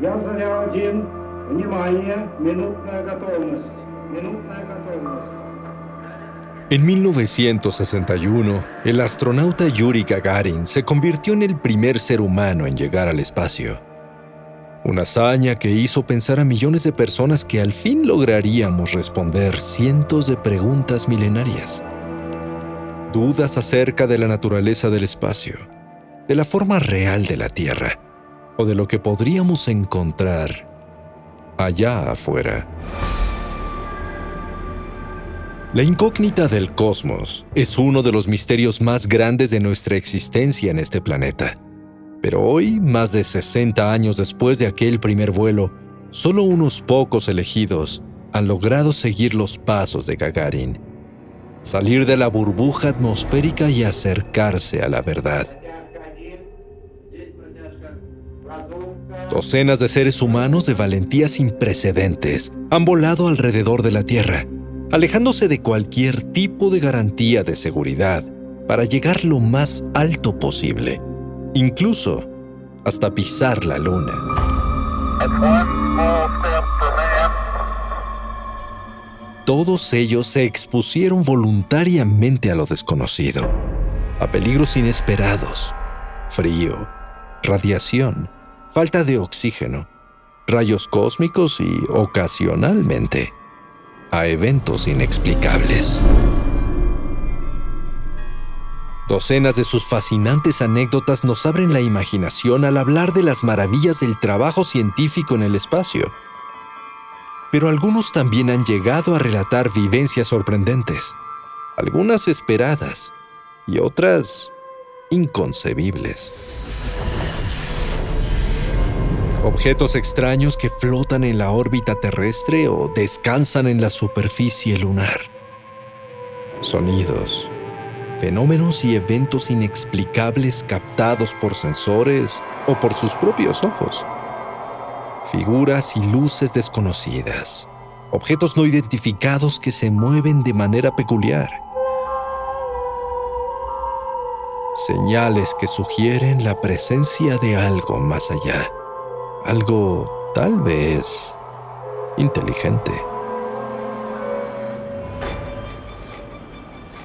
Я заря один. Внимание, минутная готовность. Минутная готовность. En 1961, el astronauta Yuri Gagarin se convirtió en el primer ser humano en llegar al espacio. Una hazaña que hizo pensar a millones de personas que al fin lograríamos responder cientos de preguntas milenarias. Dudas acerca de la naturaleza del espacio, de la forma real de la Tierra o de lo que podríamos encontrar allá afuera. La incógnita del cosmos es uno de los misterios más grandes de nuestra existencia en este planeta. Pero hoy, más de 60 años después de aquel primer vuelo, solo unos pocos elegidos han logrado seguir los pasos de Gagarin, salir de la burbuja atmosférica y acercarse a la verdad. Docenas de seres humanos de valentía sin precedentes han volado alrededor de la Tierra, alejándose de cualquier tipo de garantía de seguridad para llegar lo más alto posible, incluso hasta pisar la Luna. Todos ellos se expusieron voluntariamente a lo desconocido, a peligros inesperados, frío, radiación, falta de oxígeno, rayos cósmicos y, ocasionalmente, a eventos inexplicables. Docenas de sus fascinantes anécdotas nos abren la imaginación al hablar de las maravillas del trabajo científico en el espacio. Pero algunos también han llegado a relatar vivencias sorprendentes, algunas esperadas y otras inconcebibles. Objetos extraños que flotan en la órbita terrestre o descansan en la superficie lunar. Sonidos, fenómenos y eventos inexplicables captados por sensores o por sus propios ojos. Figuras y luces desconocidas. Objetos no identificados que se mueven de manera peculiar. Señales que sugieren la presencia de algo más allá algo tal vez inteligente.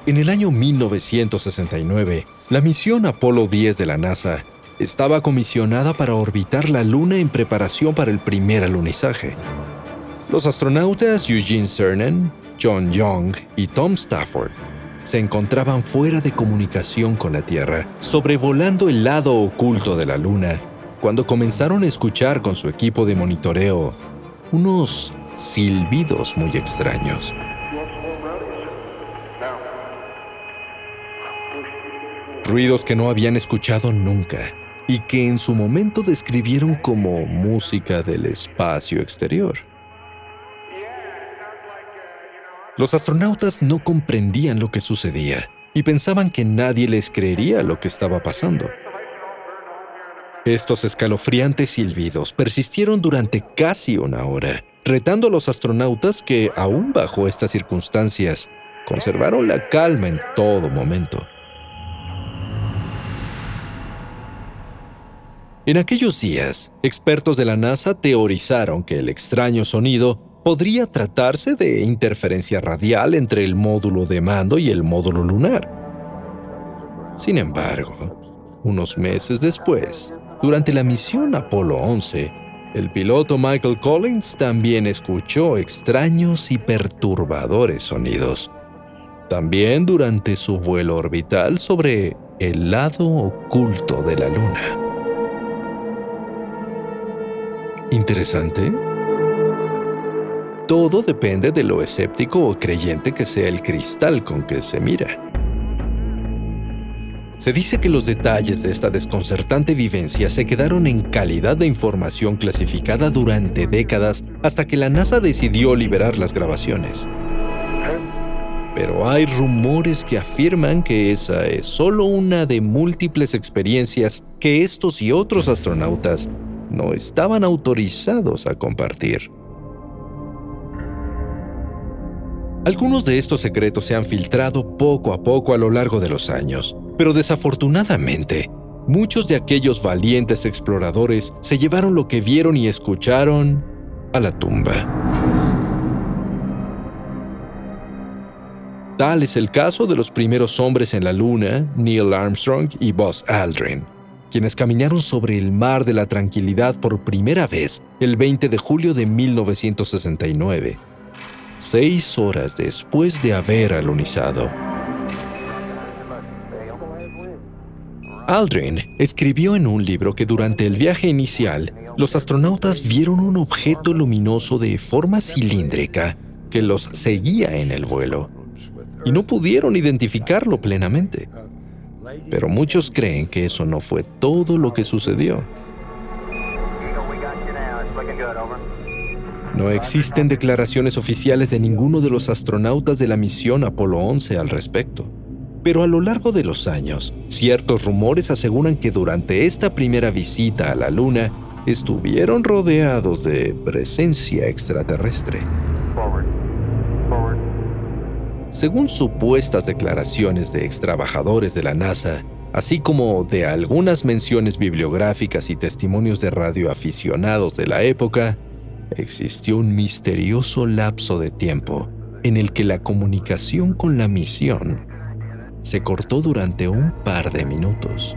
En el año 1969, la misión Apolo 10 de la NASA estaba comisionada para orbitar la Luna en preparación para el primer alunizaje. Los astronautas Eugene Cernan, John Young y Tom Stafford se encontraban fuera de comunicación con la Tierra, sobrevolando el lado oculto de la Luna cuando comenzaron a escuchar con su equipo de monitoreo unos silbidos muy extraños. Ruidos que no habían escuchado nunca y que en su momento describieron como música del espacio exterior. Los astronautas no comprendían lo que sucedía y pensaban que nadie les creería lo que estaba pasando. Estos escalofriantes silbidos persistieron durante casi una hora, retando a los astronautas que, aún bajo estas circunstancias, conservaron la calma en todo momento. En aquellos días, expertos de la NASA teorizaron que el extraño sonido podría tratarse de interferencia radial entre el módulo de mando y el módulo lunar. Sin embargo, unos meses después, durante la misión Apolo 11, el piloto Michael Collins también escuchó extraños y perturbadores sonidos. También durante su vuelo orbital sobre el lado oculto de la Luna. ¿Interesante? todo depende de lo escéptico o creyente que sea el cristal con que se mira. Se dice que los detalles de esta desconcertante vivencia se quedaron en calidad de información clasificada durante décadas hasta que la NASA decidió liberar las grabaciones. Pero hay rumores que afirman que esa es solo una de múltiples experiencias que estos y otros astronautas no estaban autorizados a compartir. Algunos de estos secretos se han filtrado poco a poco a lo largo de los años, pero desafortunadamente, muchos de aquellos valientes exploradores se llevaron lo que vieron y escucharon a la tumba. Tal es el caso de los primeros hombres en la Luna, Neil Armstrong y Buzz Aldrin, quienes caminaron sobre el mar de la tranquilidad por primera vez el 20 de julio de 1969, seis horas después de haber alunizado. Aldrin escribió en un libro que durante el viaje inicial, los astronautas vieron un objeto luminoso de forma cilíndrica que los seguía en el vuelo y no pudieron identificarlo plenamente. Pero muchos creen que eso no fue todo lo que sucedió. No existen declaraciones oficiales de ninguno de los astronautas de la misión Apolo 11 al respecto. Pero a lo largo de los años, ciertos rumores aseguran que durante esta primera visita a la Luna estuvieron rodeados de presencia extraterrestre. Según supuestas declaraciones de extrabajadores de la NASA, así como de algunas menciones bibliográficas y testimonios de radioaficionados de la época, existió un misterioso lapso de tiempo en el que la comunicación con la misión se cortó durante un par de minutos.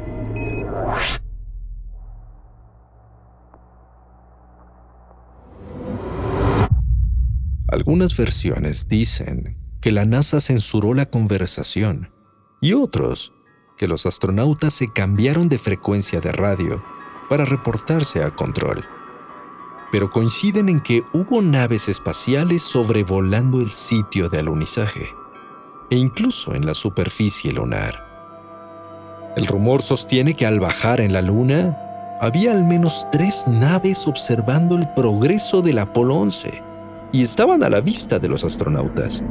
Algunas versiones dicen que la NASA censuró la conversación y otros que los astronautas se cambiaron de frecuencia de radio para reportarse a control. Pero coinciden en que hubo naves espaciales sobrevolando el sitio de alunizaje e incluso en la superficie lunar. El rumor sostiene que al bajar en la Luna, había al menos tres naves observando el progreso del Apolo 11 y estaban a la vista de los astronautas.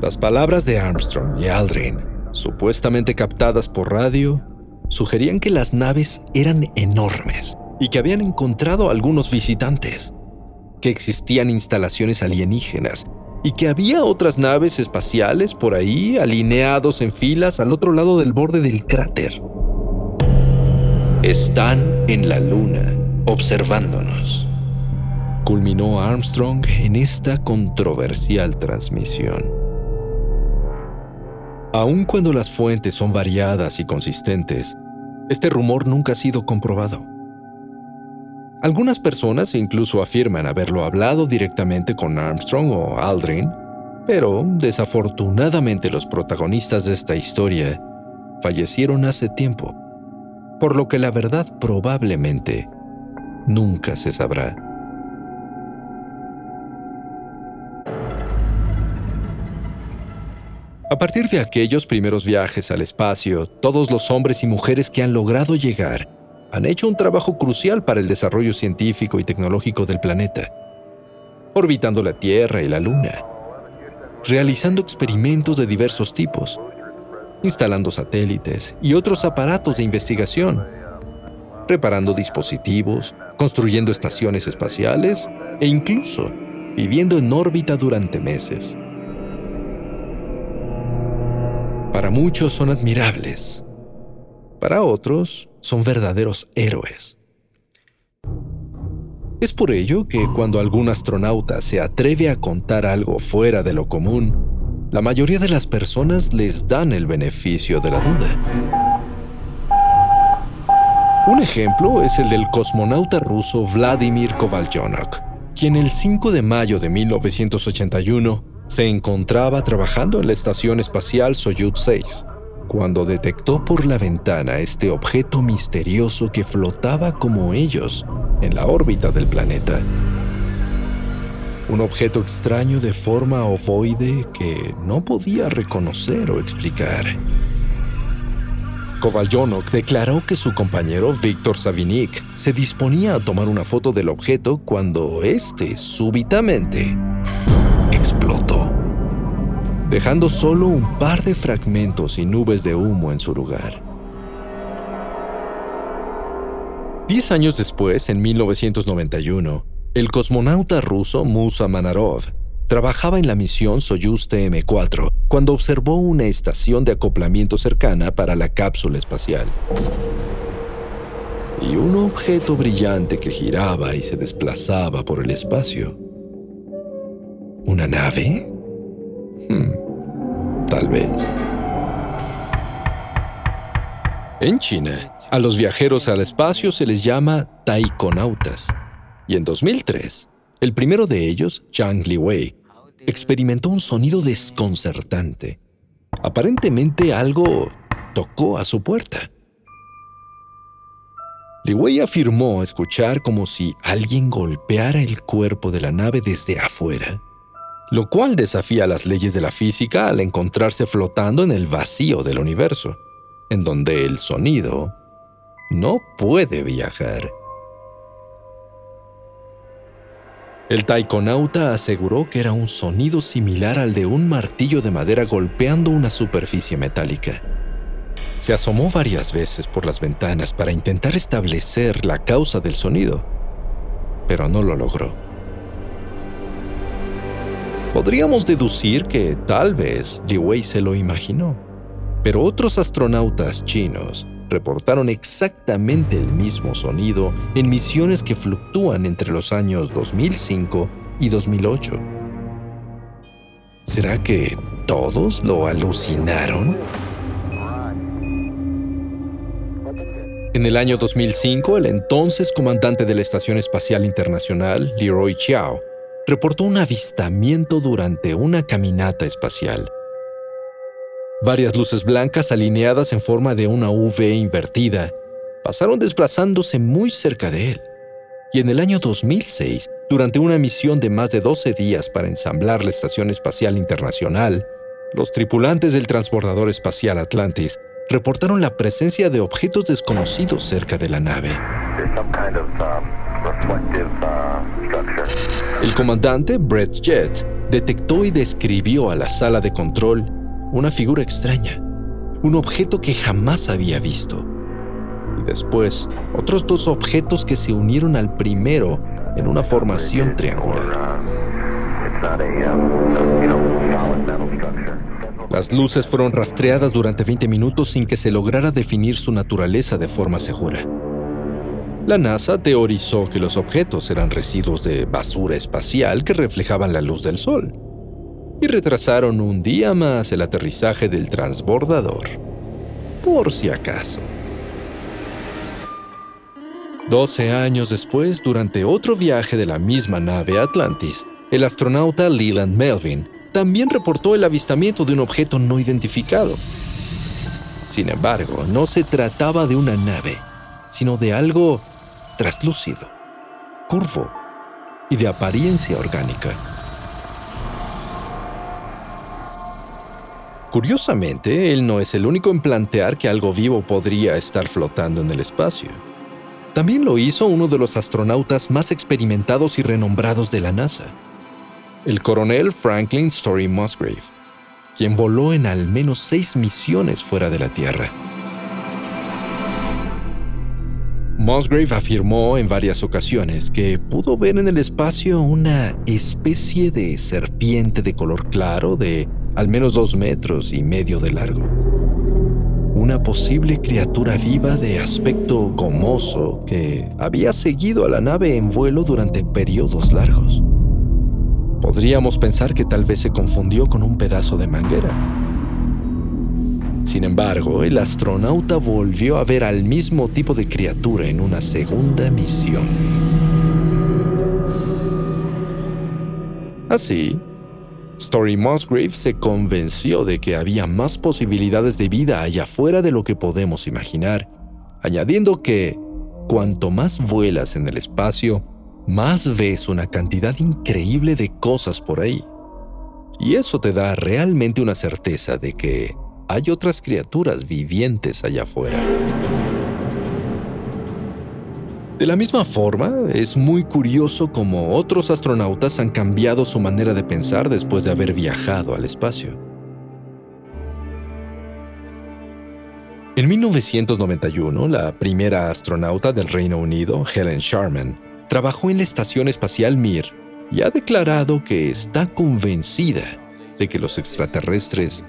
Las palabras de Armstrong y Aldrin, supuestamente captadas por radio, sugerían que las naves eran enormes y que habían encontrado algunos visitantes, que existían instalaciones alienígenas y que había otras naves espaciales por ahí alineados en filas al otro lado del borde del cráter. Están en la luna, observándonos. Culminó Armstrong en esta controversial transmisión. Aun cuando las fuentes son variadas y consistentes, este rumor nunca ha sido comprobado. Algunas personas incluso afirman haberlo hablado directamente con Armstrong o Aldrin, pero desafortunadamente los protagonistas de esta historia fallecieron hace tiempo, por lo que la verdad probablemente nunca se sabrá. A partir de aquellos primeros viajes al espacio, todos los hombres y mujeres que han logrado llegar han hecho un trabajo crucial para el desarrollo científico y tecnológico del planeta, orbitando la Tierra y la Luna, realizando experimentos de diversos tipos, instalando satélites y otros aparatos de investigación, reparando dispositivos, construyendo estaciones espaciales e incluso viviendo en órbita durante meses. Para muchos son admirables, para otros son verdaderos héroes. Es por ello que cuando algún astronauta se atreve a contar algo fuera de lo común, la mayoría de las personas les dan el beneficio de la duda. Un ejemplo es el del cosmonauta ruso Vladimir Kovalyonok, quien el 5 de mayo de 1981 se encontraba trabajando en la estación espacial Soyuz 6 cuando detectó por la ventana este objeto misterioso que flotaba como ellos en la órbita del planeta. un objeto extraño de forma ovoide que no podía reconocer o explicar. Kovalyonok declaró que su compañero Víctor Savinik se disponía a tomar una foto del objeto cuando éste súbitamente dejando solo un par de fragmentos y nubes de humo en su lugar. Diez años después, en 1991, el cosmonauta ruso Musa Manarov trabajaba en la misión Soyuz TM-4 cuando observó una estación de acoplamiento cercana para la cápsula espacial. Y un objeto brillante que giraba y se desplazaba por el espacio. ¿Una nave? Hmm, tal vez. En China, a los viajeros al espacio se les llama taikonautas. Y en 2003, el primero de ellos, Zhang Liwei, experimentó un sonido desconcertante. Aparentemente algo tocó a su puerta. Liwei afirmó escuchar como si alguien golpeara el cuerpo de la nave desde afuera, lo cual desafía las leyes de la física al encontrarse flotando en el vacío del universo, en donde el sonido no puede viajar. El taikonauta aseguró que era un sonido similar al de un martillo de madera golpeando una superficie metálica. Se asomó varias veces por las ventanas para intentar establecer la causa del sonido, pero no lo logró. Podríamos deducir que tal vez Li Wei se lo imaginó, pero otros astronautas chinos reportaron exactamente el mismo sonido en misiones que fluctúan entre los años 2005 y 2008. ¿Será que todos lo alucinaron? En el año 2005, el entonces comandante de la Estación Espacial Internacional, Leroy Chiao, reportó un avistamiento durante una caminata espacial Varias luces blancas alineadas en forma de una V invertida pasaron desplazándose muy cerca de él. Y en el año 2006, durante una misión de más de 12 días para ensamblar la Estación Espacial Internacional, los tripulantes del transbordador espacial Atlantis reportaron la presencia de objetos desconocidos cerca de la nave. El comandante Brett Jett detectó y describió a la sala de control una figura extraña, un objeto que jamás había visto. Y después, otros dos objetos que se unieron al primero en una formación triangular. Las luces fueron rastreadas durante 20 minutos sin que se lograra definir su naturaleza de forma segura. La NASA teorizó que los objetos eran residuos de basura espacial que reflejaban la luz del Sol y retrasaron un día más el aterrizaje del transbordador, por si acaso. Doce años después, durante otro viaje de la misma nave Atlantis, el astronauta Leland Melvin también reportó el avistamiento de un objeto no identificado. Sin embargo, no se trataba de una nave, sino de algo traslúcido, curvo y de apariencia orgánica. Curiosamente, él no es el único en plantear que algo vivo podría estar flotando en el espacio. También lo hizo uno de los astronautas más experimentados y renombrados de la NASA, el coronel Franklin Story Musgrave, quien voló en al menos seis misiones fuera de la Tierra. Musgrave afirmó en varias ocasiones que pudo ver en el espacio una especie de serpiente de color claro de al menos dos metros y medio de largo. Una posible criatura viva de aspecto gomoso que había seguido a la nave en vuelo durante periodos largos. Podríamos pensar que tal vez se confundió con un pedazo de manguera. Sin embargo, el astronauta volvió a ver al mismo tipo de criatura en una segunda misión. Así, Story Musgrave se convenció de que había más posibilidades de vida allá afuera de lo que podemos imaginar, añadiendo que cuanto más vuelas en el espacio, más ves una cantidad increíble de cosas por ahí. Y eso te da realmente una certeza de que hay otras criaturas vivientes allá afuera. De la misma forma, es muy curioso cómo otros astronautas han cambiado su manera de pensar después de haber viajado al espacio. En 1991, la primera astronauta del Reino Unido, Helen Sharman, trabajó en la Estación Espacial Mir y ha declarado que está convencida de que los extraterrestres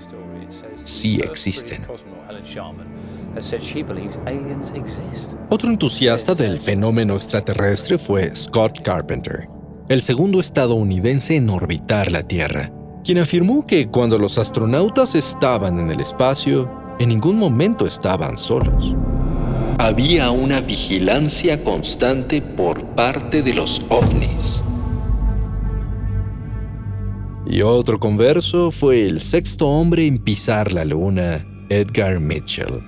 sí existen. Otro entusiasta del fenómeno extraterrestre fue Scott Carpenter, el segundo estadounidense en orbitar la Tierra, quien afirmó que cuando los astronautas estaban en el espacio, en ningún momento estaban solos. Había una vigilancia constante por parte de los ovnis. Y otro converso fue el sexto hombre en pisar la luna, Edgar Mitchell,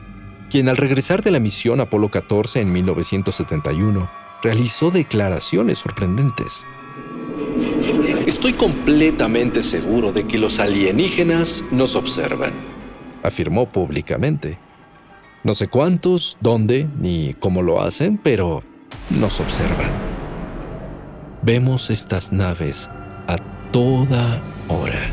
quien al regresar de la misión Apolo 14 en 1971 realizó declaraciones sorprendentes. Estoy completamente seguro de que los alienígenas nos observan, afirmó públicamente. No sé cuántos, dónde ni cómo lo hacen, pero nos observan. Vemos estas naves toda hora.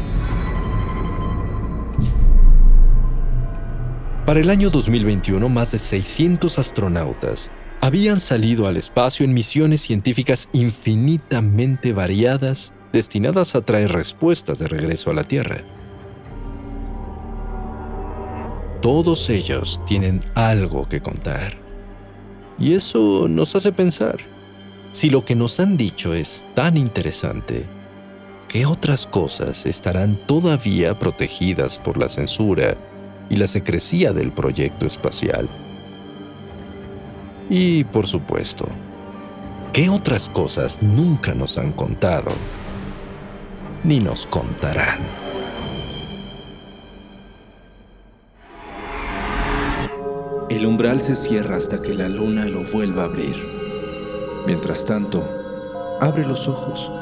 Para el año 2021, más de 600 astronautas habían salido al espacio en misiones científicas infinitamente variadas destinadas a traer respuestas de regreso a la Tierra. Todos ellos tienen algo que contar. Y eso nos hace pensar, si lo que nos han dicho es tan interesante, ¿qué otras cosas estarán todavía protegidas por la censura y la secrecía del proyecto espacial? Y, por supuesto, ¿qué otras cosas nunca nos han contado ni nos contarán? El umbral se cierra hasta que la luna lo vuelva a abrir. Mientras tanto, abre los ojos